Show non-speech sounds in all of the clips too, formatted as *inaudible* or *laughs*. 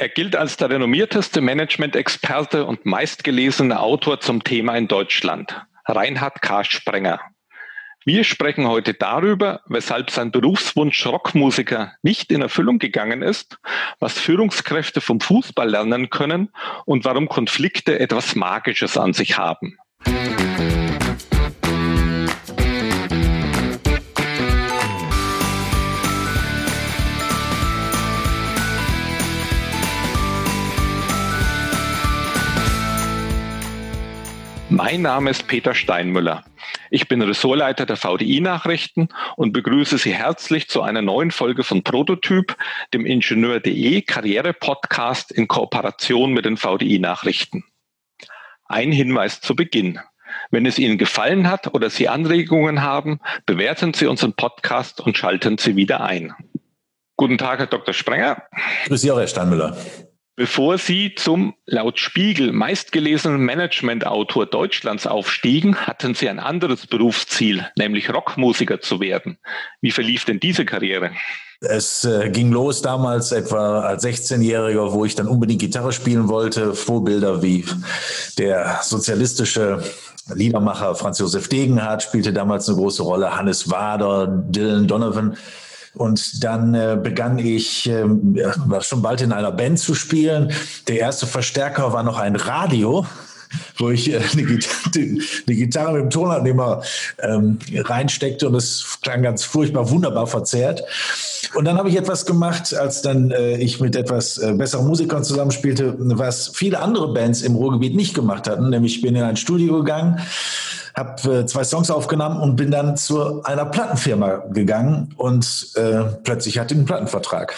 Er gilt als der renommierteste Management-Experte und meistgelesene Autor zum Thema in Deutschland, Reinhard K. Sprenger. Wir sprechen heute darüber, weshalb sein Berufswunsch Rockmusiker nicht in Erfüllung gegangen ist, was Führungskräfte vom Fußball lernen können und warum Konflikte etwas Magisches an sich haben. Mein Name ist Peter Steinmüller. Ich bin Ressortleiter der VDI-Nachrichten und begrüße Sie herzlich zu einer neuen Folge von Prototyp, dem Ingenieur.de Karriere-Podcast in Kooperation mit den VDI-Nachrichten. Ein Hinweis zu Beginn. Wenn es Ihnen gefallen hat oder Sie Anregungen haben, bewerten Sie unseren Podcast und schalten Sie wieder ein. Guten Tag, Herr Dr. Sprenger. Grüß Sie auch, Herr Steinmüller. Bevor Sie zum laut Spiegel meistgelesenen Managementautor Deutschlands aufstiegen, hatten Sie ein anderes Berufsziel, nämlich Rockmusiker zu werden. Wie verlief denn diese Karriere? Es äh, ging los damals etwa als 16-Jähriger, wo ich dann unbedingt Gitarre spielen wollte. Vorbilder wie der sozialistische Liedermacher Franz Josef Degenhardt spielte damals eine große Rolle, Hannes Wader, Dylan Donovan. Und dann äh, begann ich äh, schon bald in einer Band zu spielen. Der erste Verstärker war noch ein Radio wo ich äh, eine, Gitarre, eine Gitarre mit dem Tonabnehmer ähm, reinsteckte und es klang ganz furchtbar wunderbar verzerrt. Und dann habe ich etwas gemacht, als dann äh, ich mit etwas äh, besseren Musikern zusammenspielte, was viele andere Bands im Ruhrgebiet nicht gemacht hatten. Nämlich ich bin in ein Studio gegangen, habe äh, zwei Songs aufgenommen und bin dann zu einer Plattenfirma gegangen und äh, plötzlich hatte ich einen Plattenvertrag.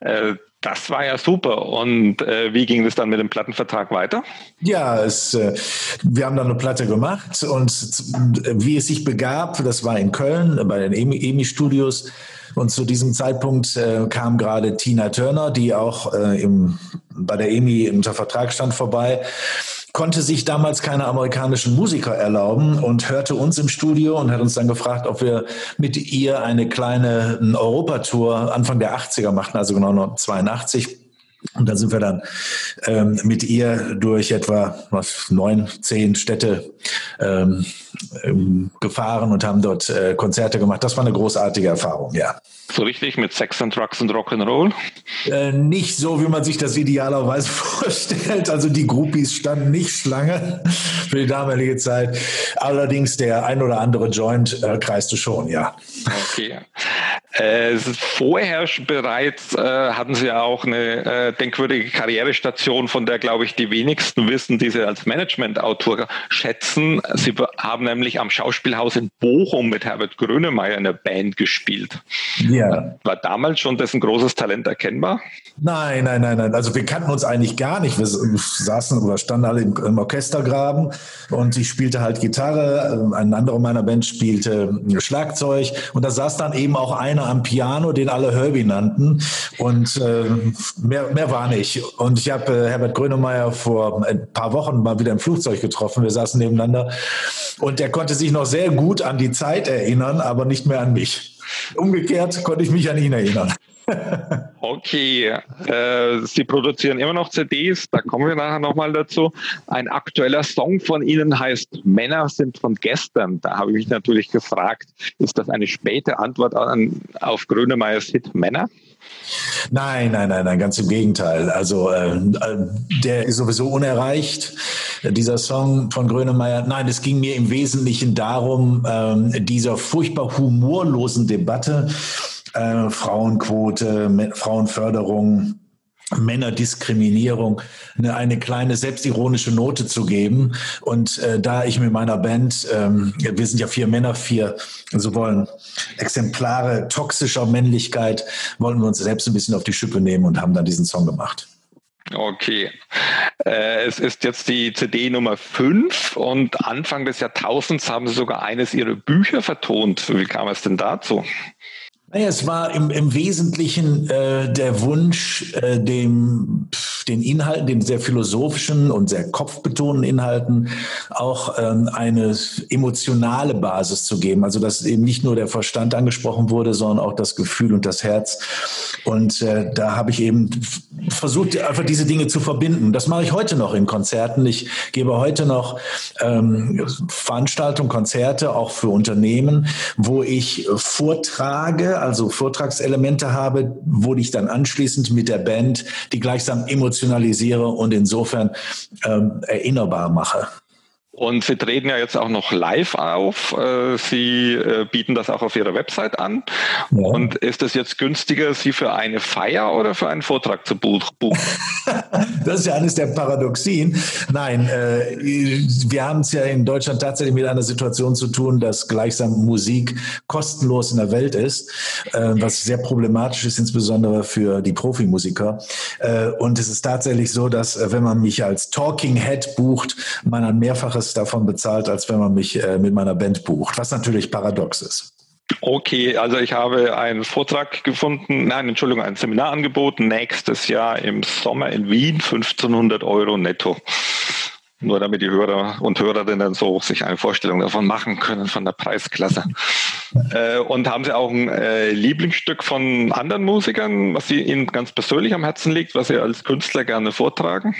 Äh, das war ja super. Und äh, wie ging es dann mit dem Plattenvertrag weiter? Ja, es, äh, wir haben dann eine Platte gemacht und wie es sich begab, das war in Köln bei den EMI-Studios. Und zu diesem Zeitpunkt äh, kam gerade Tina Turner, die auch äh, im, bei der EMI unter Vertrag stand, vorbei konnte sich damals keine amerikanischen Musiker erlauben und hörte uns im Studio und hat uns dann gefragt, ob wir mit ihr eine kleine Europatour Anfang der 80er machten, also genau 82. Und da sind wir dann ähm, mit ihr durch etwa was, neun, zehn Städte ähm, ähm, gefahren und haben dort äh, Konzerte gemacht. Das war eine großartige Erfahrung, ja. So richtig mit Sex and Drugs und Rock'n'Roll? Äh, nicht so, wie man sich das idealerweise *laughs* vorstellt. Also die Groupies standen nicht Schlange für die damalige Zeit. Allerdings der ein oder andere Joint äh, kreiste schon, ja. Okay. Äh, vorher bereits äh, hatten Sie ja auch eine äh, denkwürdige Karrierestation, von der, glaube ich, die wenigsten wissen, die Sie als Managementautor schätzen. Sie haben nämlich am Schauspielhaus in Bochum mit Herbert Grönemeyer in der Band gespielt. Ja. War damals schon dessen großes Talent erkennbar? Nein, nein, nein, nein. Also wir kannten uns eigentlich gar nicht. Wir saßen oder standen alle im, im Orchestergraben und ich spielte halt Gitarre. Ein anderer meiner Band spielte Schlagzeug und da saß dann eben auch einer am Piano, den alle Herbie nannten. Und äh, mehr, mehr war nicht. Und ich habe äh, Herbert Grönemeyer vor ein paar Wochen mal wieder im Flugzeug getroffen. Wir saßen nebeneinander. Und er konnte sich noch sehr gut an die Zeit erinnern, aber nicht mehr an mich. Umgekehrt konnte ich mich an ihn erinnern. Okay, äh, Sie produzieren immer noch CDs, da kommen wir nachher nochmal dazu. Ein aktueller Song von Ihnen heißt Männer sind von gestern. Da habe ich mich natürlich gefragt, ist das eine späte Antwort an, auf Grönemeyers Hit Männer? Nein, nein, nein, nein, ganz im Gegenteil. Also äh, der ist sowieso unerreicht, dieser Song von Grönemeyer. Nein, es ging mir im Wesentlichen darum, äh, dieser furchtbar humorlosen Debatte, äh, Frauenquote, Frauenförderung, Männerdiskriminierung eine, eine kleine selbstironische Note zu geben. Und äh, da ich mit meiner Band, ähm, wir sind ja vier Männer, vier, so wollen Exemplare toxischer Männlichkeit, wollen wir uns selbst ein bisschen auf die Schippe nehmen und haben dann diesen Song gemacht. Okay. Äh, es ist jetzt die CD Nummer 5 und Anfang des Jahrtausends haben Sie sogar eines Ihrer Bücher vertont. Wie kam es denn dazu? Naja, es war im, im Wesentlichen äh, der Wunsch, äh, dem den Inhalten, den sehr philosophischen und sehr kopfbetonten Inhalten auch ähm, eine emotionale Basis zu geben. Also dass eben nicht nur der Verstand angesprochen wurde, sondern auch das Gefühl und das Herz. Und äh, da habe ich eben versucht, einfach diese Dinge zu verbinden. Das mache ich heute noch in Konzerten. Ich gebe heute noch ähm, Veranstaltungen, Konzerte auch für Unternehmen, wo ich vortrage, also Vortragselemente habe, wo ich dann anschließend mit der Band die gleichsam emotionalisiere und insofern ähm, erinnerbar mache. Und Sie treten ja jetzt auch noch live auf. Äh, Sie äh, bieten das auch auf Ihrer Website an. Ja. Und ist es jetzt günstiger, Sie für eine Feier oder für einen Vortrag zu buchen? *laughs* das ist ja eines der Paradoxien. Nein, äh, wir haben es ja in Deutschland tatsächlich mit einer Situation zu tun, dass gleichsam Musik kostenlos in der Welt ist, was sehr problematisch ist, insbesondere für die Profimusiker. Und es ist tatsächlich so, dass wenn man mich als Talking Head bucht, man ein mehrfaches davon bezahlt, als wenn man mich äh, mit meiner Band bucht, was natürlich paradox ist. Okay, also ich habe einen Vortrag gefunden, nein, Entschuldigung, ein Seminar angeboten, nächstes Jahr im Sommer in Wien, 1500 Euro netto. Nur damit die Hörer und Hörerinnen so sich eine Vorstellung davon machen können von der Preisklasse. äh, und haben Sie auch ein äh, Lieblingsstück von anderen Musikern, was Sie Ihnen ganz persönlich am Herzen liegt, was Sie als Künstler gerne vortragen?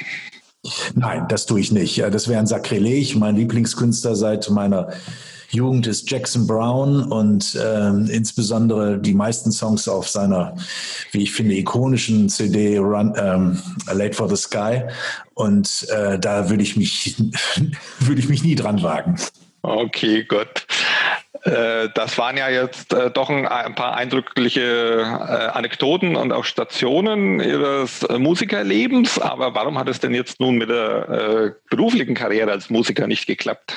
Nein, das tue ich nicht. Das wäre ein Sakrileg. Mein Lieblingskünstler seit meiner Jugend ist Jackson Brown und äh, insbesondere die meisten Songs auf seiner, wie ich finde, ikonischen CD Run, ähm, Late for the Sky. Und äh, da würde ich mich *laughs* würde ich mich nie dran wagen. Okay, gut. Äh, das waren ja jetzt äh, doch ein, paar eindrückliche äh, Anekdoten und auch Stationen Ihres Musikerlebens. Aber warum hat es denn jetzt nun mit der beruflichen Karriere als Musiker nicht geklappt?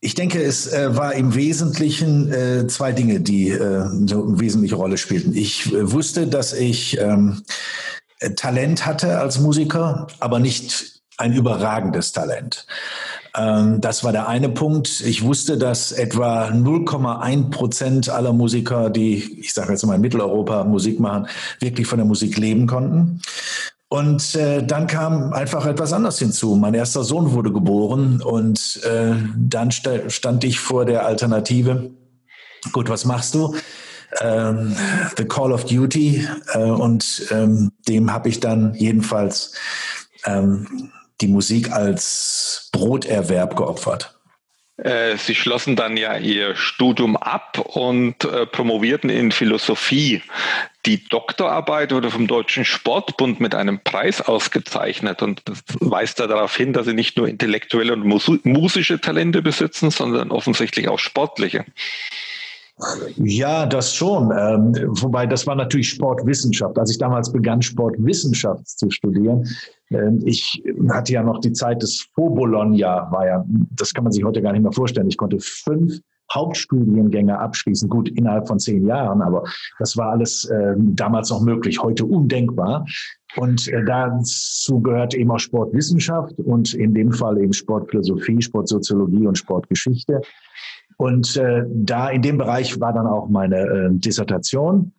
Ich denke, es war im Wesentlichen zwei Dinge, die eine wesentliche Rolle spielten. Ich wusste, dass ich ähm, Talent hatte als Musiker, aber nicht ein überragendes Talent. Ähm, das war der eine Punkt. Ich wusste, dass etwa 0,1 Prozent aller Musiker, die, ich sage jetzt mal in Mitteleuropa Musik machen, wirklich von der Musik leben konnten. Und äh, dann kam einfach etwas anderes hinzu. Mein erster Sohn wurde geboren und äh, dann st stand ich vor der Alternative. Gut, was machst du? Ähm, The Call of Duty äh, und ähm, dem habe ich dann jedenfalls ähm, die Musik als Broterwerb geopfert. Äh, Sie schlossen dann ja Ihr Studium ab und äh, promovierten in Philosophie. Die Doktorarbeit wurde vom Deutschen Sportbund mit einem Preis ausgezeichnet und das weist ja darauf hin, dass Sie nicht nur intellektuelle und musische Talente besitzen, sondern offensichtlich auch sportliche. Ja, das schon. Ähm, wobei das war natürlich Sportwissenschaft. Als ich damals begann, Sportwissenschaft zu studieren, ähm, ich hatte ja noch die Zeit des Vor-Bologna, war ja, das kann man sich heute gar nicht mehr vorstellen. Ich konnte fünf Hauptstudiengänge abschließen, gut innerhalb von zehn Jahren, aber das war alles äh, damals noch möglich, heute undenkbar. Und äh, dazu gehört eben auch Sportwissenschaft und in dem Fall eben Sportphilosophie, Sportsoziologie und Sportgeschichte. Und äh, da in dem Bereich war dann auch meine äh, Dissertation.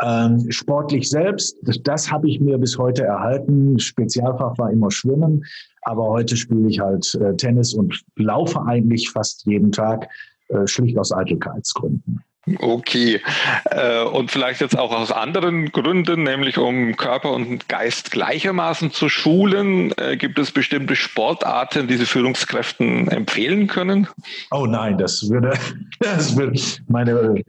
Ähm, sportlich selbst, das, das habe ich mir bis heute erhalten. Spezialfach war immer Schwimmen, aber heute spiele ich halt äh, Tennis und laufe eigentlich fast jeden Tag, äh, schlicht aus Eitelkeitsgründen. Okay. Äh, und vielleicht jetzt auch aus anderen Gründen, nämlich um Körper und Geist gleichermaßen zu schulen, äh, gibt es bestimmte Sportarten, die Sie Führungskräften empfehlen können? Oh nein, das würde, *laughs* das würde meine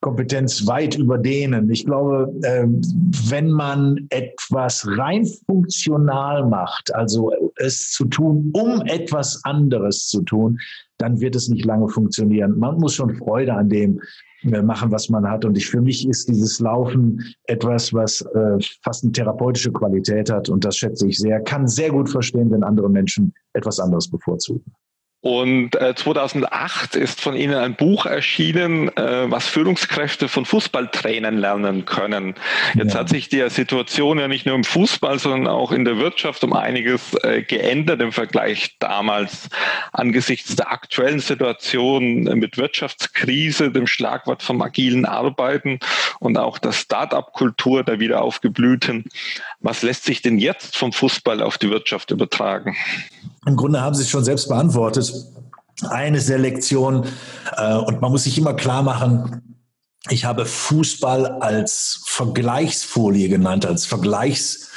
Kompetenz weit überdehnen. Ich glaube, ähm, wenn man etwas rein funktional macht, also es zu tun, um etwas anderes zu tun, dann wird es nicht lange funktionieren. Man muss schon Freude an dem äh, machen, was man hat. Und ich, für mich ist dieses Laufen etwas, was äh, fast eine therapeutische Qualität hat. Und das schätze ich sehr. Kann sehr gut verstehen, wenn andere Menschen etwas anderes bevorzugen. Und äh, 2008 ist von Ihnen ein Buch erschienen, äh, was Führungskräfte von Fußballtrainern lernen können. Jetzt ja. hat sich die Situation ja nicht nur im Fußball, sondern auch in der Wirtschaft um einiges äh, geändert im Vergleich damals angesichts der aktuellen Situation mit Wirtschaftskrise, dem Schlagwort vom agilen Arbeiten und auch der Start-up-Kultur der wieder aufgeblühten. Was lässt sich denn jetzt vom Fußball auf die Wirtschaft übertragen? Im Grunde haben Sie es schon selbst beantwortet. Eine Selektion äh, und man muss sich immer klar machen, ich habe Fußball als Vergleichsfolie genannt, als Vergleichs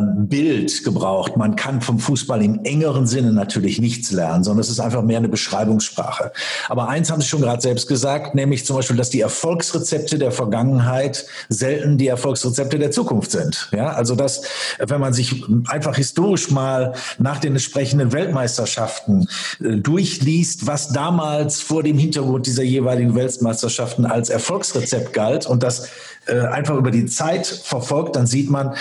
Bild gebraucht. Man kann vom Fußball im engeren Sinne natürlich nichts lernen, sondern es ist einfach mehr eine Beschreibungssprache. Aber eins haben Sie schon gerade selbst gesagt, nämlich zum Beispiel, dass die Erfolgsrezepte der Vergangenheit selten die Erfolgsrezepte der Zukunft sind. Ja, also dass, wenn man sich einfach historisch mal nach den entsprechenden Weltmeisterschaften äh, durchliest, was damals vor dem Hintergrund dieser jeweiligen Weltmeisterschaften als Erfolgsrezept galt und das äh, einfach über die Zeit verfolgt, dann sieht man, ähm,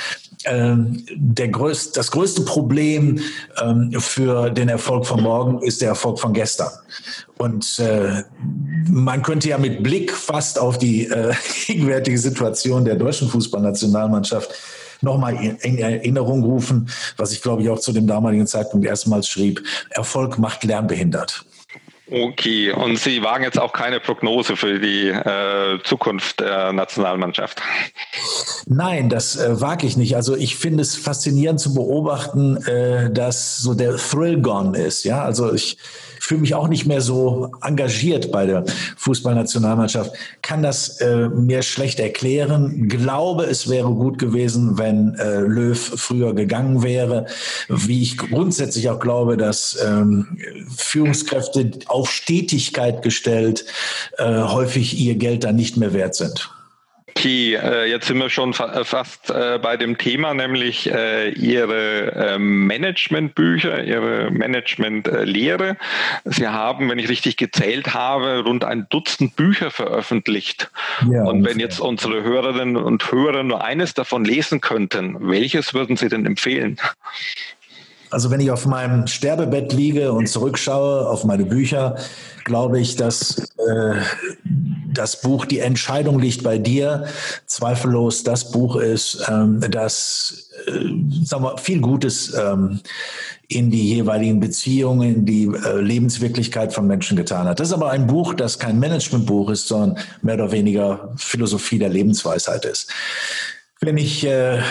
der größte, das größte Problem ähm, für den Erfolg von morgen ist der Erfolg von gestern. Und äh, man könnte ja mit Blick fast auf die äh, *laughs* gegenwärtige Situation der deutschen Fußballnationalmannschaft nochmal in Erinnerung rufen, was ich glaube ich auch zu dem damaligen Zeitpunkt erstmals schrieb, Erfolg macht lernbehindert. Okay, und Sie wagen jetzt auch keine Prognose für die äh, Zukunft der Nationalmannschaft? Nein, das äh, wage ich nicht. Also ich finde es faszinierend zu beobachten, äh, dass so der Thrill gone ist. Ja, also ich fühle mich auch nicht mehr so engagiert bei der Fußballnationalmannschaft, kann das äh, mir schlecht erklären. Glaube, es wäre gut gewesen, wenn äh, Löw früher gegangen wäre. Wie ich grundsätzlich auch glaube, dass ähm, Führungskräfte auf Stetigkeit gestellt äh, häufig ihr Geld dann nicht mehr wert sind. Okay, äh, jetzt sind wir schon fa äh, fast äh, bei dem Thema, nämlich äh, Ihre äh, Managementbücher, Ihre Managementlehre. Sie haben, wenn ich richtig gezählt habe, rund ein Dutzend Bücher veröffentlicht. Ja, und wenn jetzt unsere Hörerinnen und Hörer nur eines davon lesen könnten, welches würden Sie denn empfehlen? Also wenn ich auf meinem Sterbebett liege und zurückschaue auf meine Bücher, glaube ich, dass äh, das Buch Die Entscheidung liegt bei dir zweifellos das Buch ist, ähm, das äh, sagen wir, viel Gutes ähm, in die jeweiligen Beziehungen, in die äh, Lebenswirklichkeit von Menschen getan hat. Das ist aber ein Buch, das kein Managementbuch ist, sondern mehr oder weniger Philosophie der Lebensweisheit ist. Wenn ich äh, äh,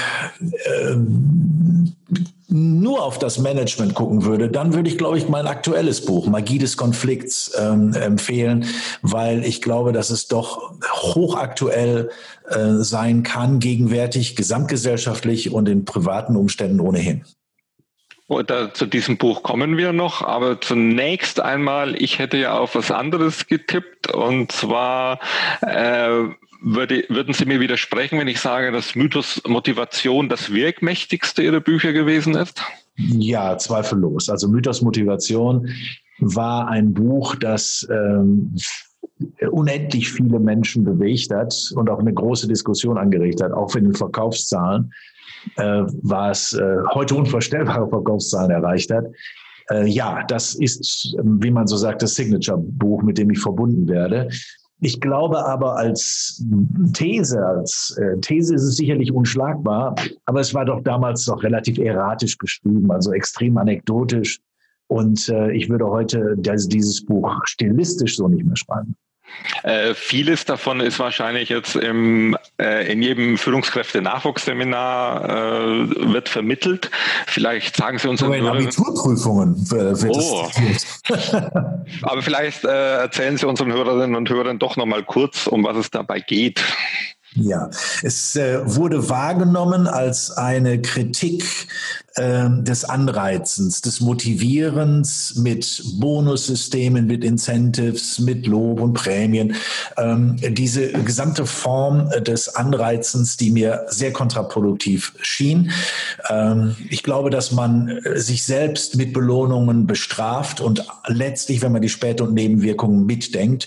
nur auf das Management gucken würde, dann würde ich, glaube ich, mein aktuelles Buch Magie des Konflikts ähm, empfehlen, weil ich glaube, dass es doch hochaktuell äh, sein kann, gegenwärtig, gesamtgesellschaftlich und in privaten Umständen ohnehin. Oder zu diesem Buch kommen wir noch, aber zunächst einmal, ich hätte ja auf was anderes getippt und zwar äh, würde, würden Sie mir widersprechen, wenn ich sage, dass Mythos Motivation das wirkmächtigste Ihrer Bücher gewesen ist? Ja, zweifellos. Also Mythos Motivation war ein Buch, das ähm, unendlich viele Menschen bewegt hat und auch eine große Diskussion angeregt hat, auch in den Verkaufszahlen, äh, war es äh, heute unvorstellbare Verkaufszahlen erreicht hat. Äh, ja, das ist, wie man so sagt, das Signature-Buch, mit dem ich verbunden werde. Ich glaube aber als These, als äh, These ist es sicherlich unschlagbar, aber es war doch damals noch relativ erratisch geschrieben, also extrem anekdotisch. Und äh, ich würde heute das, dieses Buch stilistisch so nicht mehr schreiben. Äh, vieles davon ist wahrscheinlich jetzt im, äh, in jedem Führungskräfte-Nachwuchsseminar äh, wird vermittelt. Vielleicht sagen Sie uns Oder in Abiturprüfungen äh, wird oh. *laughs* Aber vielleicht äh, erzählen Sie unseren Hörerinnen und Hörern doch noch mal kurz, um was es dabei geht. Ja, es äh, wurde wahrgenommen als eine Kritik äh, des Anreizens, des Motivierens mit Bonussystemen, mit Incentives, mit Lob und Prämien. Ähm, diese gesamte Form des Anreizens, die mir sehr kontraproduktiv schien. Ähm, ich glaube, dass man äh, sich selbst mit Belohnungen bestraft und letztlich, wenn man die Spät- und Nebenwirkungen mitdenkt,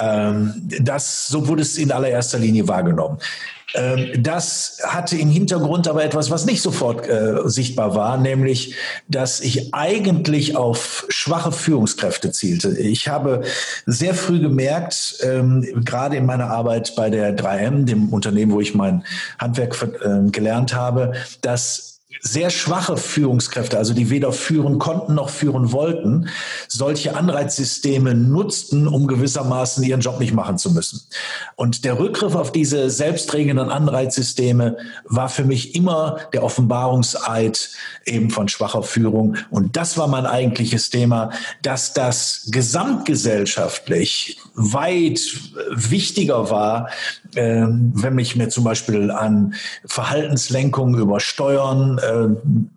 Ähm, das, so wurde es in allererster Linie wahrgenommen. Ähm, das hatte im Hintergrund aber etwas, was nicht sofort äh, sichtbar war, nämlich, dass ich eigentlich auf schwache Führungskräfte zielte. Ich habe sehr früh gemerkt, ähm, gerade in meiner Arbeit bei der 3M, dem Unternehmen, wo ich mein Handwerk äh, gelernt habe, dass sehr schwache Führungskräfte, also die weder führen konnten noch führen wollten, solche Anreizsysteme nutzten, um gewissermaßen ihren Job nicht machen zu müssen. Und der Rückgriff auf diese selbstregenden Anreizsysteme war für mich immer der Offenbarungseid eben von schwacher Führung. Und das war mein eigentliches Thema, dass das gesamtgesellschaftlich weit wichtiger war, äh, wenn ich mir zum Beispiel an Verhaltenslenkung über Steuern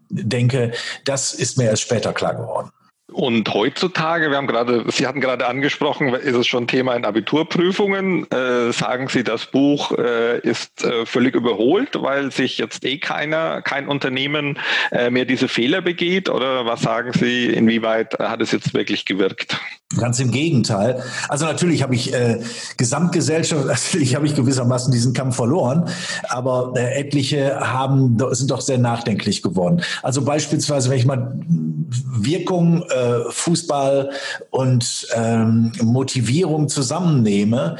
denke, das ist mir erst später klar geworden. Und heutzutage, wir haben gerade, Sie hatten gerade angesprochen, ist es schon Thema in Abiturprüfungen. Äh, sagen Sie, das Buch äh, ist äh, völlig überholt, weil sich jetzt eh keiner, kein Unternehmen äh, mehr diese Fehler begeht? Oder was sagen Sie, inwieweit hat es jetzt wirklich gewirkt? Ganz im Gegenteil. Also natürlich habe ich äh, Gesamtgesellschaft, *laughs* natürlich habe ich gewissermaßen diesen Kampf verloren, aber äh, etliche haben sind doch sehr nachdenklich geworden. Also beispielsweise, wenn ich mal Wirkung äh, Fußball und ähm, Motivierung zusammennehme,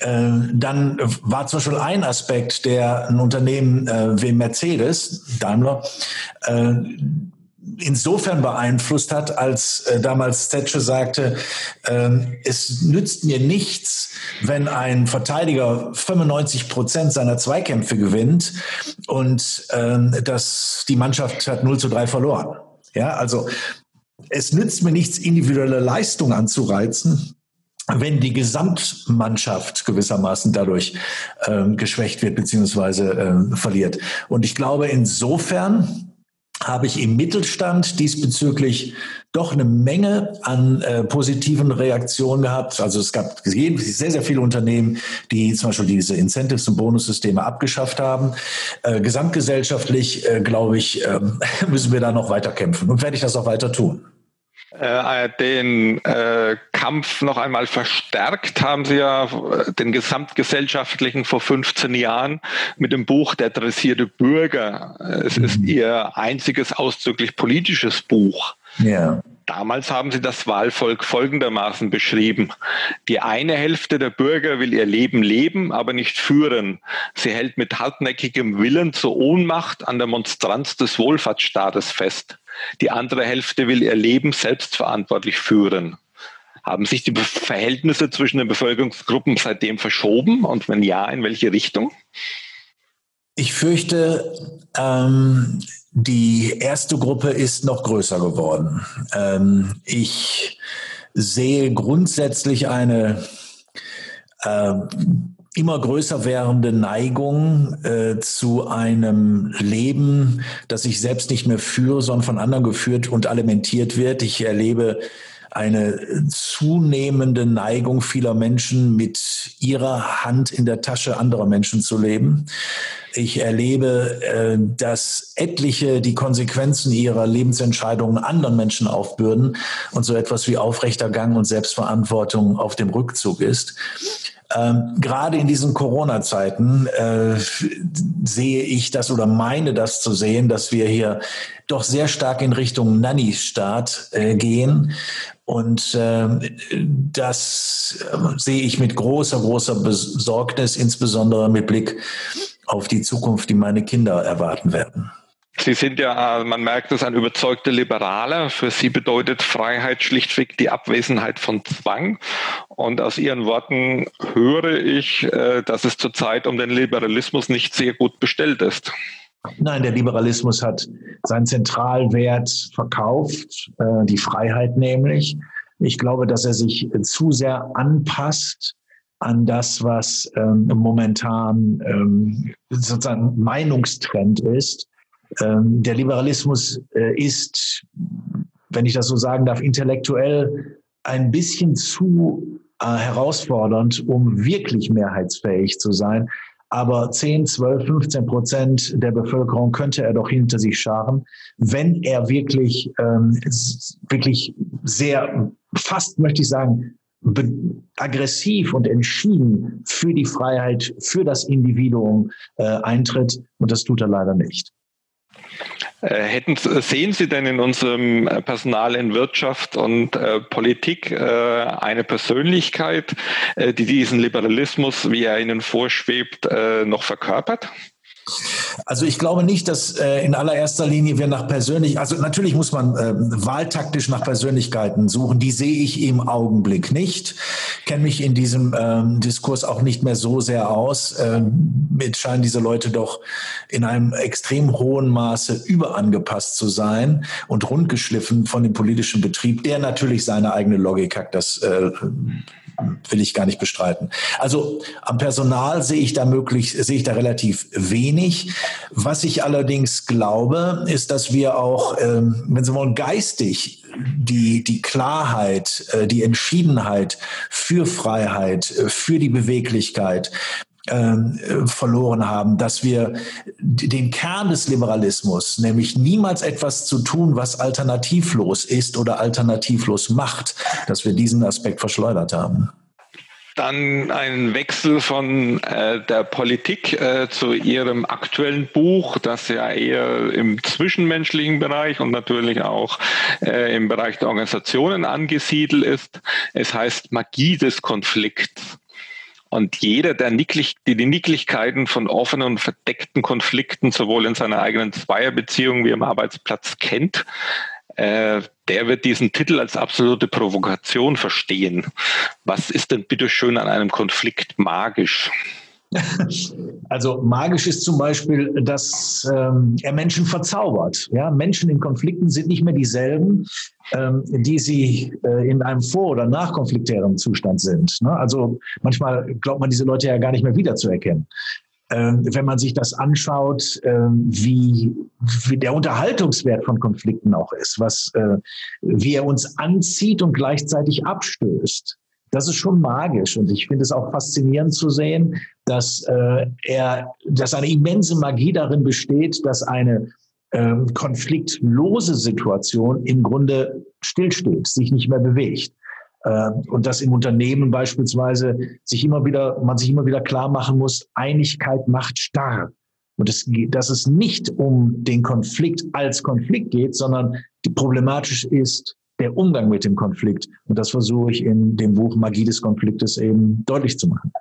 äh, dann war zum Beispiel ein Aspekt, der ein Unternehmen äh, wie Mercedes, Daimler, äh, insofern beeinflusst hat, als äh, damals Thatcher sagte, äh, es nützt mir nichts, wenn ein Verteidiger 95 Prozent seiner Zweikämpfe gewinnt und äh, dass die Mannschaft hat 0 zu 3 verloren. Ja, also es nützt mir nichts, individuelle Leistung anzureizen, wenn die Gesamtmannschaft gewissermaßen dadurch ähm, geschwächt wird beziehungsweise ähm, verliert. Und ich glaube, insofern habe ich im Mittelstand diesbezüglich doch eine Menge an äh, positiven Reaktionen gehabt. Also es gab sehr, sehr viele Unternehmen, die zum Beispiel diese Incentives und Bonussysteme abgeschafft haben. Äh, gesamtgesellschaftlich, äh, glaube ich, äh, *laughs* müssen wir da noch weiter kämpfen und werde ich das auch weiter tun. Äh, den äh, Kampf noch einmal verstärkt haben Sie ja äh, den gesamtgesellschaftlichen vor 15 Jahren mit dem Buch Der dressierte Bürger. Es ist mhm. Ihr einziges ausdrücklich politisches Buch. Ja. Damals haben Sie das Wahlvolk folgendermaßen beschrieben. Die eine Hälfte der Bürger will ihr Leben leben, aber nicht führen. Sie hält mit hartnäckigem Willen zur Ohnmacht an der Monstranz des Wohlfahrtsstaates fest. Die andere Hälfte will ihr Leben selbstverantwortlich führen. Haben sich die Verhältnisse zwischen den Bevölkerungsgruppen seitdem verschoben und wenn ja, in welche Richtung? Ich fürchte, ähm, die erste Gruppe ist noch größer geworden. Ähm, ich sehe grundsätzlich eine äh, immer größer werdende Neigung äh, zu einem Leben, das ich selbst nicht mehr führe, sondern von anderen geführt und alimentiert wird. Ich erlebe eine zunehmende Neigung vieler Menschen, mit ihrer Hand in der Tasche anderer Menschen zu leben. Ich erlebe, äh, dass etliche die Konsequenzen ihrer Lebensentscheidungen anderen Menschen aufbürden und so etwas wie aufrechter Gang und Selbstverantwortung auf dem Rückzug ist. Ähm, gerade in diesen Corona-Zeiten äh, sehe ich das oder meine das zu sehen, dass wir hier doch sehr stark in Richtung Nanny-Staat äh, gehen. Und äh, das sehe ich mit großer, großer Besorgnis, insbesondere mit Blick auf die Zukunft, die meine Kinder erwarten werden. Sie sind ja, äh, man merkt es, ein überzeugter Liberaler. Für Sie bedeutet Freiheit schlichtweg die Abwesenheit von Zwang. Und aus Ihren Worten höre ich, äh, dass es zurzeit um den Liberalismus nicht sehr gut bestellt ist. Nein, der Liberalismus hat seinen Zentralwert verkauft, äh, die Freiheit nämlich. Ich glaube, dass er sich zu sehr anpasst an das, was ähm, momentan ähm, sozusagen Meinungstrend ist. Ähm, der Liberalismus äh, ist, wenn ich das so sagen darf, intellektuell ein bisschen zu äh, herausfordernd, um wirklich mehrheitsfähig zu sein. Aber 10, 12, 15 Prozent der Bevölkerung könnte er doch hinter sich scharen, wenn er wirklich, ähm, wirklich sehr, fast möchte ich sagen, aggressiv und entschieden für die Freiheit, für das Individuum äh, eintritt. Und das tut er leider nicht. Äh, hätten, sehen Sie denn in unserem Personal in Wirtschaft und äh, Politik äh, eine Persönlichkeit, äh, die diesen Liberalismus, wie er Ihnen vorschwebt, äh, noch verkörpert? Also ich glaube nicht, dass äh, in allererster Linie wir nach persönlich, also natürlich muss man äh, wahltaktisch nach Persönlichkeiten suchen. Die sehe ich im Augenblick nicht. Kenne mich in diesem ähm, Diskurs auch nicht mehr so sehr aus. Ähm, mit scheinen diese Leute doch in einem extrem hohen Maße überangepasst zu sein und rundgeschliffen von dem politischen Betrieb, der natürlich seine eigene Logik hat. Das äh, will ich gar nicht bestreiten. Also am Personal sehe ich da möglich, sehe ich da relativ wenig. Was ich allerdings glaube, ist, dass wir auch, ähm, wenn Sie wollen, geistig die, die Klarheit, äh, die Entschiedenheit für Freiheit, äh, für die Beweglichkeit, verloren haben, dass wir den Kern des Liberalismus, nämlich niemals etwas zu tun, was alternativlos ist oder alternativlos macht, dass wir diesen Aspekt verschleudert haben. Dann ein Wechsel von äh, der Politik äh, zu Ihrem aktuellen Buch, das ja eher im zwischenmenschlichen Bereich und natürlich auch äh, im Bereich der Organisationen angesiedelt ist. Es heißt Magie des Konflikts. Und jeder, der nicklich, die, die Nicklichkeiten von offenen und verdeckten Konflikten sowohl in seiner eigenen Zweierbeziehung wie am Arbeitsplatz kennt, äh, der wird diesen Titel als absolute Provokation verstehen. Was ist denn bitte schön an einem Konflikt magisch? Also magisch ist zum Beispiel, dass ähm, er Menschen verzaubert. Ja, Menschen in Konflikten sind nicht mehr dieselben, ähm, die sie äh, in einem vor- oder nachkonfliktären Zustand sind. Ne? Also manchmal glaubt man diese Leute ja gar nicht mehr wiederzuerkennen. Ähm, wenn man sich das anschaut, ähm, wie, wie der Unterhaltungswert von Konflikten auch ist, was, äh, wie er uns anzieht und gleichzeitig abstößt das ist schon magisch. Und ich finde es auch faszinierend zu sehen, dass äh, er, dass eine immense Magie darin besteht, dass eine äh, konfliktlose Situation im Grunde stillsteht, sich nicht mehr bewegt. Äh, und dass im Unternehmen beispielsweise sich immer wieder, man sich immer wieder klar machen muss, Einigkeit macht starr. Und es, dass es nicht um den Konflikt als Konflikt geht, sondern die problematisch ist, der Umgang mit dem Konflikt. Und das versuche ich in dem Buch Magie des Konfliktes eben deutlich zu machen.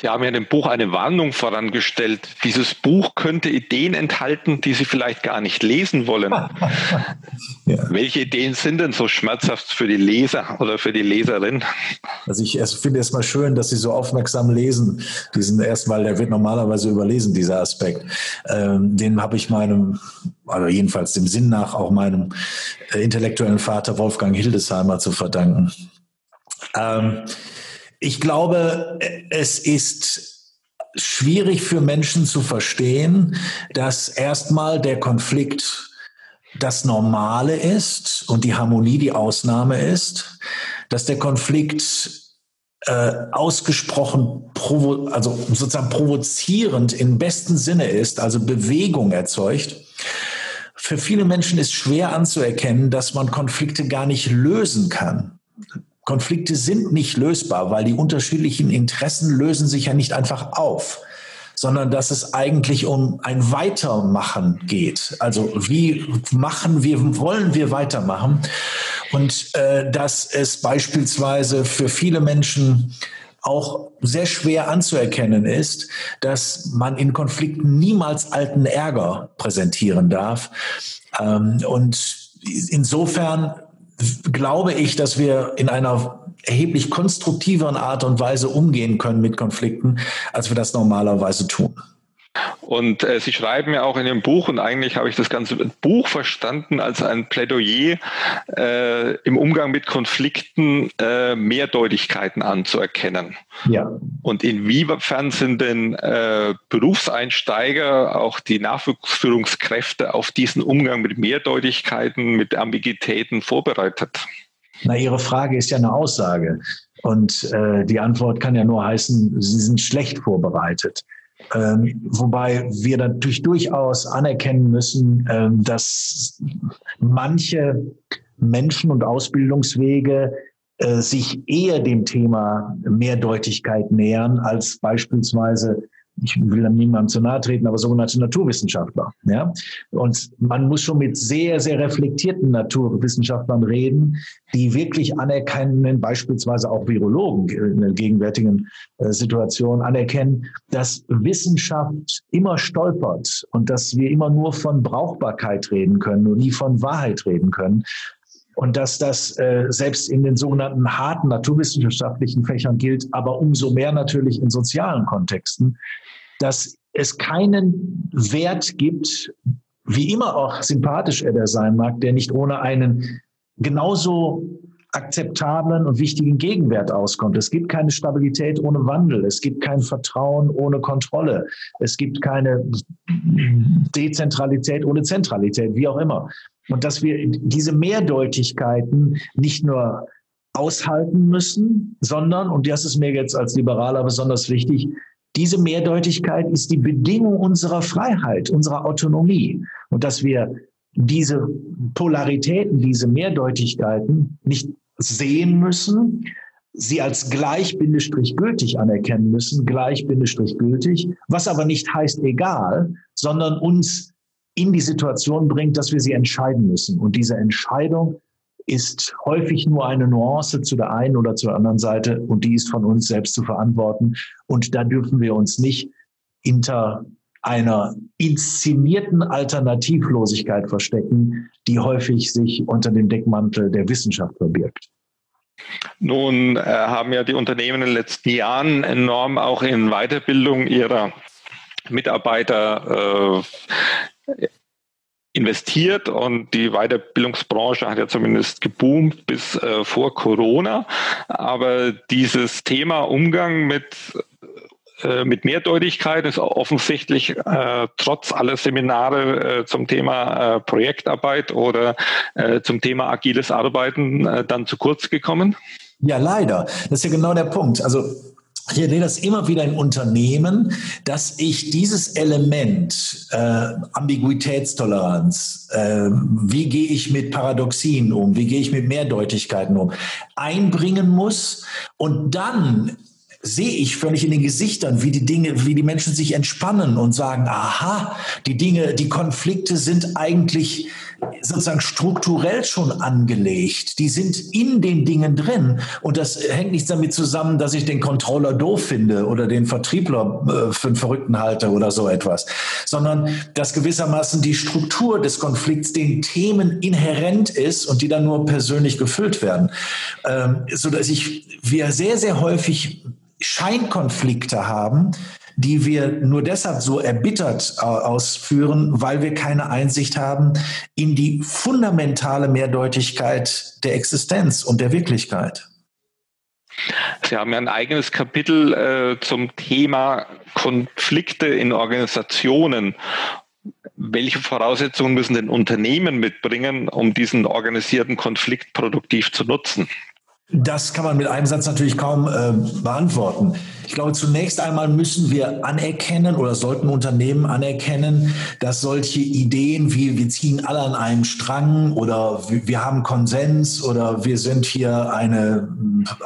Sie haben ja in dem Buch eine Warnung vorangestellt. Dieses Buch könnte Ideen enthalten, die Sie vielleicht gar nicht lesen wollen. *laughs* ja. Welche Ideen sind denn so schmerzhaft für die Leser oder für die Leserin? Also ich finde es mal schön, dass Sie so aufmerksam lesen. Diesen erstmal, der wird normalerweise überlesen, dieser Aspekt. Ähm, den habe ich meinem, also jedenfalls dem Sinn nach auch meinem äh, intellektuellen Vater Wolfgang Hildesheimer zu verdanken. Ähm, ich glaube, es ist schwierig für Menschen zu verstehen, dass erstmal der Konflikt das Normale ist und die Harmonie die Ausnahme ist, dass der Konflikt äh, ausgesprochen provo also sozusagen provozierend im besten Sinne ist, also Bewegung erzeugt. Für viele Menschen ist schwer anzuerkennen, dass man Konflikte gar nicht lösen kann. Konflikte sind nicht lösbar, weil die unterschiedlichen Interessen lösen sich ja nicht einfach auf, sondern dass es eigentlich um ein Weitermachen geht. Also wie machen wir, wollen wir weitermachen? Und äh, dass es beispielsweise für viele Menschen auch sehr schwer anzuerkennen ist, dass man in Konflikten niemals alten Ärger präsentieren darf. Ähm, und insofern glaube ich, dass wir in einer erheblich konstruktiveren Art und Weise umgehen können mit Konflikten, als wir das normalerweise tun. Und äh, Sie schreiben ja auch in Ihrem Buch, und eigentlich habe ich das ganze Buch verstanden als ein Plädoyer äh, im Umgang mit Konflikten äh, Mehrdeutigkeiten anzuerkennen. Ja. Und inwiefern sind denn äh, Berufseinsteiger, auch die Nachwuchsführungskräfte auf diesen Umgang mit Mehrdeutigkeiten, mit Ambiguitäten vorbereitet? Na, Ihre Frage ist ja eine Aussage. Und äh, die Antwort kann ja nur heißen, Sie sind schlecht vorbereitet. Ähm, wobei wir natürlich durchaus anerkennen müssen, ähm, dass manche Menschen und Ausbildungswege äh, sich eher dem Thema Mehrdeutigkeit nähern als beispielsweise ich will dann niemandem zu nahe treten, aber sogenannte Naturwissenschaftler. Ja? Und man muss schon mit sehr, sehr reflektierten Naturwissenschaftlern reden, die wirklich anerkennen, beispielsweise auch Virologen in der gegenwärtigen äh, Situation anerkennen, dass Wissenschaft immer stolpert und dass wir immer nur von Brauchbarkeit reden können und nie von Wahrheit reden können. Und dass das äh, selbst in den sogenannten harten naturwissenschaftlichen Fächern gilt, aber umso mehr natürlich in sozialen Kontexten, dass es keinen Wert gibt, wie immer auch sympathisch er der sein mag, der nicht ohne einen genauso akzeptablen und wichtigen Gegenwert auskommt. Es gibt keine Stabilität ohne Wandel. Es gibt kein Vertrauen ohne Kontrolle. Es gibt keine Dezentralität ohne Zentralität, wie auch immer. Und dass wir diese Mehrdeutigkeiten nicht nur aushalten müssen, sondern, und das ist mir jetzt als Liberaler besonders wichtig, diese Mehrdeutigkeit ist die Bedingung unserer Freiheit, unserer Autonomie. Und dass wir diese Polaritäten, diese Mehrdeutigkeiten nicht sehen müssen, sie als gleich-gültig anerkennen müssen, gleich-gültig, was aber nicht heißt egal, sondern uns in die Situation bringt, dass wir sie entscheiden müssen. Und diese Entscheidung ist häufig nur eine Nuance zu der einen oder zur anderen Seite und die ist von uns selbst zu verantworten. Und da dürfen wir uns nicht hinter einer inszenierten Alternativlosigkeit verstecken, die häufig sich unter dem Deckmantel der Wissenschaft verbirgt. Nun äh, haben ja die Unternehmen in den letzten Jahren enorm auch in Weiterbildung ihrer Mitarbeiter äh, investiert und die Weiterbildungsbranche hat ja zumindest geboomt bis äh, vor Corona. Aber dieses Thema Umgang mit äh, mit Mehrdeutigkeit ist offensichtlich äh, trotz aller Seminare äh, zum Thema äh, Projektarbeit oder äh, zum Thema agiles Arbeiten äh, dann zu kurz gekommen? Ja, leider. Das ist ja genau der Punkt. Also ich erlebe das immer wieder in Unternehmen, dass ich dieses Element äh, Ambiguitätstoleranz, äh, wie gehe ich mit Paradoxien um, wie gehe ich mit Mehrdeutigkeiten um, einbringen muss und dann sehe ich völlig in den Gesichtern, wie die Dinge, wie die Menschen sich entspannen und sagen, aha, die Dinge, die Konflikte sind eigentlich sozusagen strukturell schon angelegt. Die sind in den Dingen drin. Und das hängt nicht damit zusammen, dass ich den Controller doof finde oder den Vertriebler äh, für einen Verrückten halte oder so etwas, sondern dass gewissermaßen die Struktur des Konflikts den Themen inhärent ist und die dann nur persönlich gefüllt werden. Ähm, so dass ich, wir sehr, sehr häufig Scheinkonflikte haben, die wir nur deshalb so erbittert äh, ausführen, weil wir keine Einsicht haben in die fundamentale Mehrdeutigkeit der Existenz und der Wirklichkeit. Sie haben ja ein eigenes Kapitel äh, zum Thema Konflikte in Organisationen. Welche Voraussetzungen müssen denn Unternehmen mitbringen, um diesen organisierten Konflikt produktiv zu nutzen? Das kann man mit einem Satz natürlich kaum äh, beantworten. Ich glaube, zunächst einmal müssen wir anerkennen oder sollten Unternehmen anerkennen, dass solche Ideen wie wir ziehen alle an einem Strang oder wir haben Konsens oder wir sind hier eine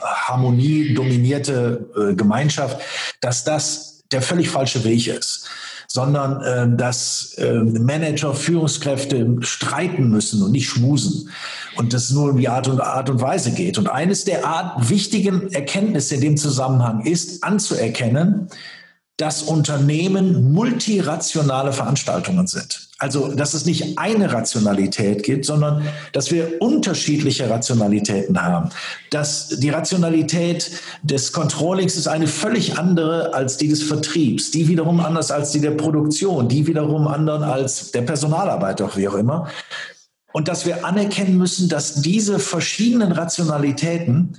harmoniedominierte äh, Gemeinschaft, dass das der völlig falsche Weg ist sondern äh, dass äh, Manager, Führungskräfte streiten müssen und nicht schmusen. Und das nur um die Art und, Art und Weise geht. Und eines der Art, wichtigen Erkenntnisse in dem Zusammenhang ist anzuerkennen, dass Unternehmen multirationale Veranstaltungen sind. Also, dass es nicht eine Rationalität gibt, sondern dass wir unterschiedliche Rationalitäten haben. Dass die Rationalität des Controllings ist eine völlig andere als die des Vertriebs, die wiederum anders als die der Produktion, die wiederum anderen als der Personalarbeit, auch wie auch immer. Und dass wir anerkennen müssen, dass diese verschiedenen Rationalitäten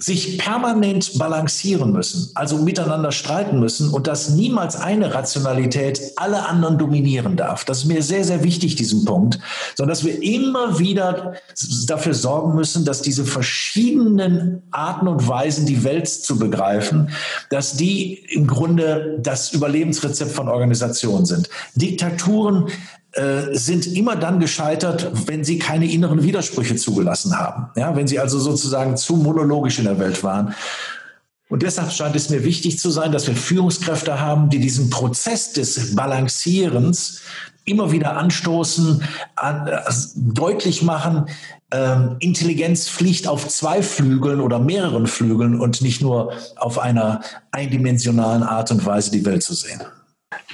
sich permanent balancieren müssen, also miteinander streiten müssen und dass niemals eine Rationalität alle anderen dominieren darf. Das ist mir sehr, sehr wichtig, diesen Punkt, sondern dass wir immer wieder dafür sorgen müssen, dass diese verschiedenen Arten und Weisen, die Welt zu begreifen, dass die im Grunde das Überlebensrezept von Organisationen sind. Diktaturen sind immer dann gescheitert, wenn sie keine inneren Widersprüche zugelassen haben. Ja, wenn sie also sozusagen zu monologisch in der Welt waren. Und deshalb scheint es mir wichtig zu sein, dass wir Führungskräfte haben, die diesen Prozess des Balancierens immer wieder anstoßen, an, äh, deutlich machen, ähm, Intelligenz fliegt auf zwei Flügeln oder mehreren Flügeln und nicht nur auf einer eindimensionalen Art und Weise die Welt zu sehen.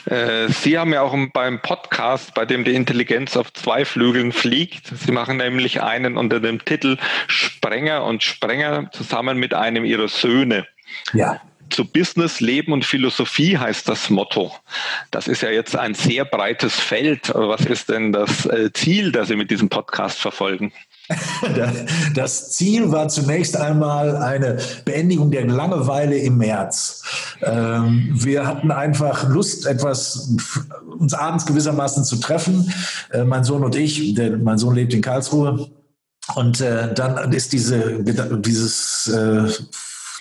Äh, Sie haben ja auch beim Podcast, bei dem die Intelligenz auf zwei Flügeln fliegt. Sie machen nämlich einen unter dem Titel Sprenger und Sprenger zusammen mit einem ihrer Söhne. Ja. Zu Business, Leben und Philosophie heißt das Motto. Das ist ja jetzt ein sehr breites Feld. Was ist denn das äh, Ziel, das Sie mit diesem Podcast verfolgen? *laughs* Das Ziel war zunächst einmal eine Beendigung der Langeweile im März. Ähm, wir hatten einfach Lust, etwas uns abends gewissermaßen zu treffen. Äh, mein Sohn und ich, mein Sohn lebt in Karlsruhe. Und äh, dann ist diese, dieses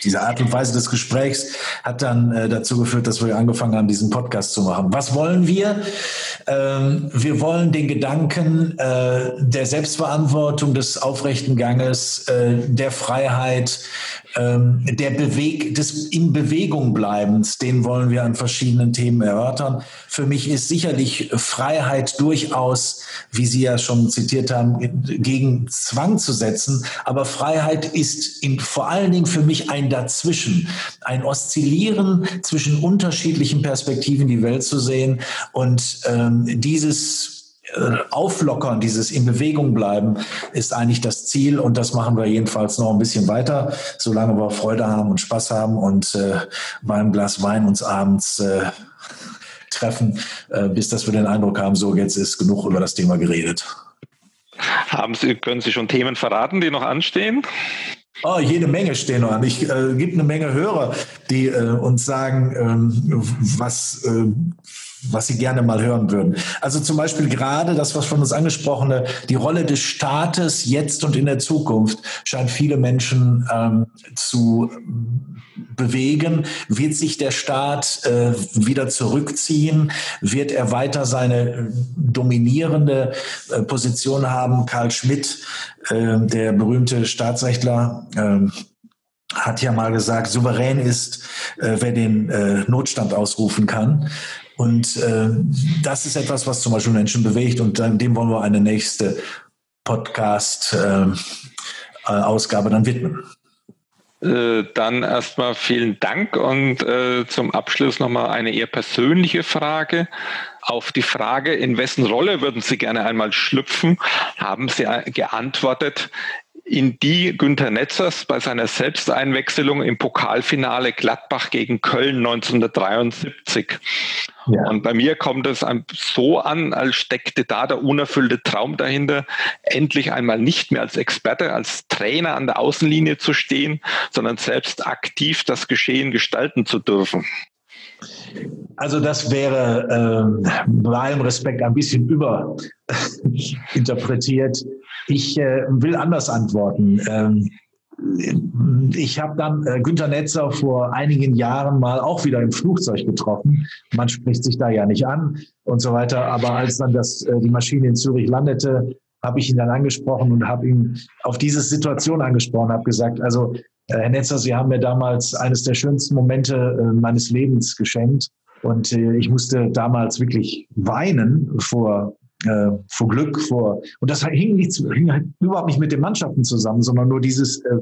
diese Art und Weise des Gesprächs hat dann äh, dazu geführt, dass wir angefangen haben, diesen Podcast zu machen. Was wollen wir? Ähm, wir wollen den Gedanken äh, der Selbstverantwortung, des aufrechten Ganges, äh, der Freiheit, ähm, der Beweg des in Bewegung bleibens, den wollen wir an verschiedenen Themen erörtern. Für mich ist sicherlich Freiheit durchaus, wie Sie ja schon zitiert haben, gegen Zwang zu setzen. Aber Freiheit ist in, vor allen Dingen für mich ein Dazwischen, ein Oszillieren zwischen unterschiedlichen Perspektiven die Welt zu sehen und ähm, dieses auflockern, dieses in Bewegung bleiben, ist eigentlich das Ziel und das machen wir jedenfalls noch ein bisschen weiter, solange wir Freude haben und Spaß haben und äh, beim Glas Wein uns abends äh, treffen, äh, bis dass wir den Eindruck haben, so jetzt ist genug über das Thema geredet. Haben Sie, können Sie schon Themen verraten, die noch anstehen? Oh, jede Menge stehen noch an. Ich äh, gibt eine Menge Hörer, die äh, uns sagen, ähm, was äh, was Sie gerne mal hören würden. Also zum Beispiel gerade das, was von uns angesprochene, die Rolle des Staates jetzt und in der Zukunft scheint viele Menschen ähm, zu bewegen. Wird sich der Staat äh, wieder zurückziehen? Wird er weiter seine dominierende äh, Position haben? Karl Schmidt, äh, der berühmte Staatsrechtler, äh, hat ja mal gesagt, souverän ist, äh, wer den äh, Notstand ausrufen kann. Und äh, das ist etwas, was zum Beispiel Menschen bewegt und dem wollen wir eine nächste Podcast-Ausgabe äh, äh dann widmen. Äh, dann erstmal vielen Dank und äh, zum Abschluss nochmal eine eher persönliche Frage. Auf die Frage, in wessen Rolle würden Sie gerne einmal schlüpfen, haben Sie geantwortet, in die Günter Netzers bei seiner Selbsteinwechselung im Pokalfinale Gladbach gegen Köln 1973. Ja. Und bei mir kommt es so an, als steckte da der unerfüllte Traum dahinter, endlich einmal nicht mehr als Experte, als Trainer an der Außenlinie zu stehen, sondern selbst aktiv das Geschehen gestalten zu dürfen. Also das wäre ähm, bei allem Respekt ein bisschen überinterpretiert. Ich äh, will anders antworten. Ähm, ich habe dann äh, Günter Netzer vor einigen Jahren mal auch wieder im Flugzeug getroffen. Man spricht sich da ja nicht an und so weiter. Aber als dann das, äh, die Maschine in Zürich landete, habe ich ihn dann angesprochen und habe ihn auf diese Situation angesprochen, habe gesagt, also äh, Herr Netzer, Sie haben mir damals eines der schönsten Momente äh, meines Lebens geschenkt. Und äh, ich musste damals wirklich weinen vor äh, vor Glück, vor und das hing, nicht, hing halt überhaupt nicht mit den Mannschaften zusammen, sondern nur dieses äh,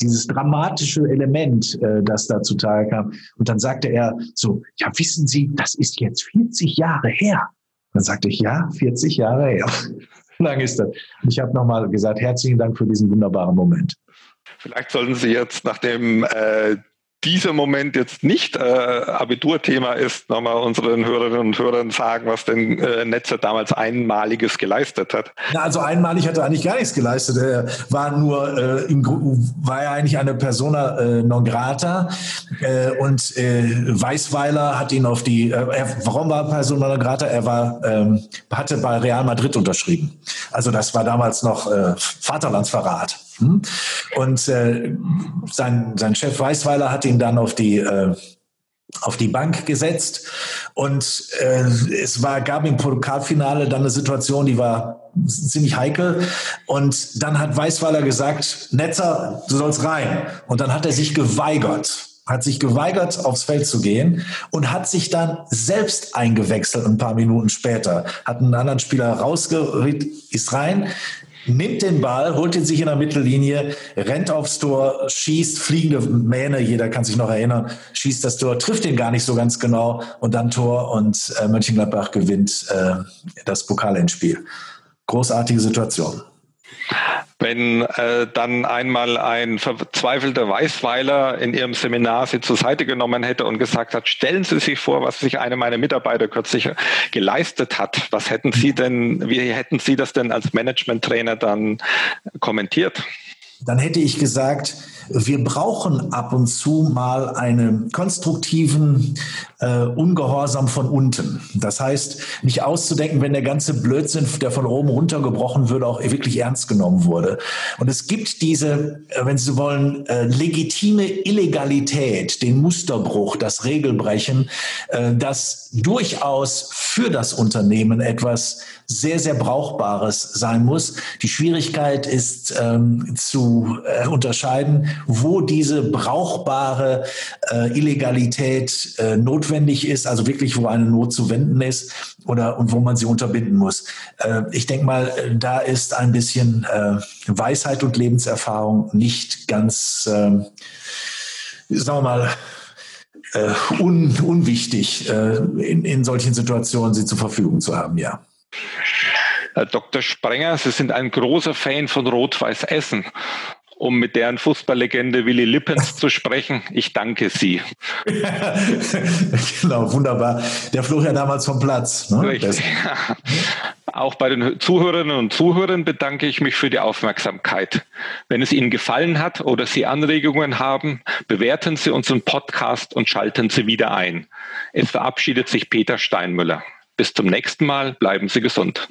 dieses dramatische Element, äh, das da zutage kam. Und dann sagte er so, ja, wissen Sie, das ist jetzt 40 Jahre her. Dann sagte ich, ja, 40 Jahre her. *laughs* Lang ist das. Ich habe nochmal gesagt, herzlichen Dank für diesen wunderbaren Moment. Vielleicht sollten Sie jetzt, nachdem äh, dieser Moment jetzt nicht äh, Abiturthema ist, nochmal unseren Hörerinnen und Hörern sagen, was denn äh, Netzer damals Einmaliges geleistet hat. Ja, also einmalig hat er eigentlich gar nichts geleistet. Er war nur äh, im war er eigentlich eine Persona äh, non grata äh, und äh, Weißweiler hat ihn auf die äh, er, warum war er Persona non grata? Er war ähm, hatte bei Real Madrid unterschrieben. Also das war damals noch äh, Vaterlandsverrat. Hm? Und äh, sein, sein Chef Weißweiler hat ihn dann auf die, äh, auf die Bank gesetzt und äh, es war gab im Pokalfinale dann eine Situation, die war ziemlich heikel und dann hat Weißweiler gesagt, Netzer, du sollst rein und dann hat er sich geweigert hat sich geweigert, aufs Feld zu gehen und hat sich dann selbst eingewechselt ein paar Minuten später. Hat einen anderen Spieler rausgeritten, ist rein, nimmt den Ball, holt ihn sich in der Mittellinie, rennt aufs Tor, schießt fliegende Mähne, jeder kann sich noch erinnern, schießt das Tor, trifft ihn gar nicht so ganz genau und dann Tor und äh, Mönchengladbach gewinnt äh, das Pokalendspiel. Großartige Situation wenn äh, dann einmal ein verzweifelter Weißweiler in ihrem Seminar sie zur Seite genommen hätte und gesagt hat, stellen Sie sich vor, was sich eine meiner Mitarbeiter kürzlich geleistet hat. Was hätten Sie denn, wie hätten Sie das denn als Management-Trainer dann kommentiert? Dann hätte ich gesagt, wir brauchen ab und zu mal einen konstruktiven äh, Ungehorsam von unten. Das heißt, nicht auszudenken, wenn der ganze Blödsinn, der von oben runtergebrochen würde, auch wirklich ernst genommen wurde. Und es gibt diese, äh, wenn Sie wollen, äh, legitime Illegalität, den Musterbruch, das Regelbrechen, äh, das durchaus für das Unternehmen etwas sehr, sehr Brauchbares sein muss. Die Schwierigkeit ist ähm, zu äh, unterscheiden, wo diese brauchbare äh, Illegalität äh, notwendig ist, also wirklich, wo eine Not zu wenden ist oder und wo man sie unterbinden muss. Äh, ich denke mal, da ist ein bisschen äh, Weisheit und Lebenserfahrung nicht ganz, äh, sagen wir mal, äh, un, unwichtig, äh, in, in solchen Situationen sie zur Verfügung zu haben, ja. Herr Dr. Sprenger, Sie sind ein großer Fan von Rot-Weiß Essen um mit deren Fußballlegende Willy Lippens zu sprechen. Ich danke Sie. *laughs* genau, wunderbar. Der flog ja damals vom Platz. Ne? Richtig. *laughs* Auch bei den Zuhörerinnen und Zuhörern bedanke ich mich für die Aufmerksamkeit. Wenn es Ihnen gefallen hat oder Sie Anregungen haben, bewerten Sie unseren Podcast und schalten Sie wieder ein. Es verabschiedet sich Peter Steinmüller. Bis zum nächsten Mal. Bleiben Sie gesund.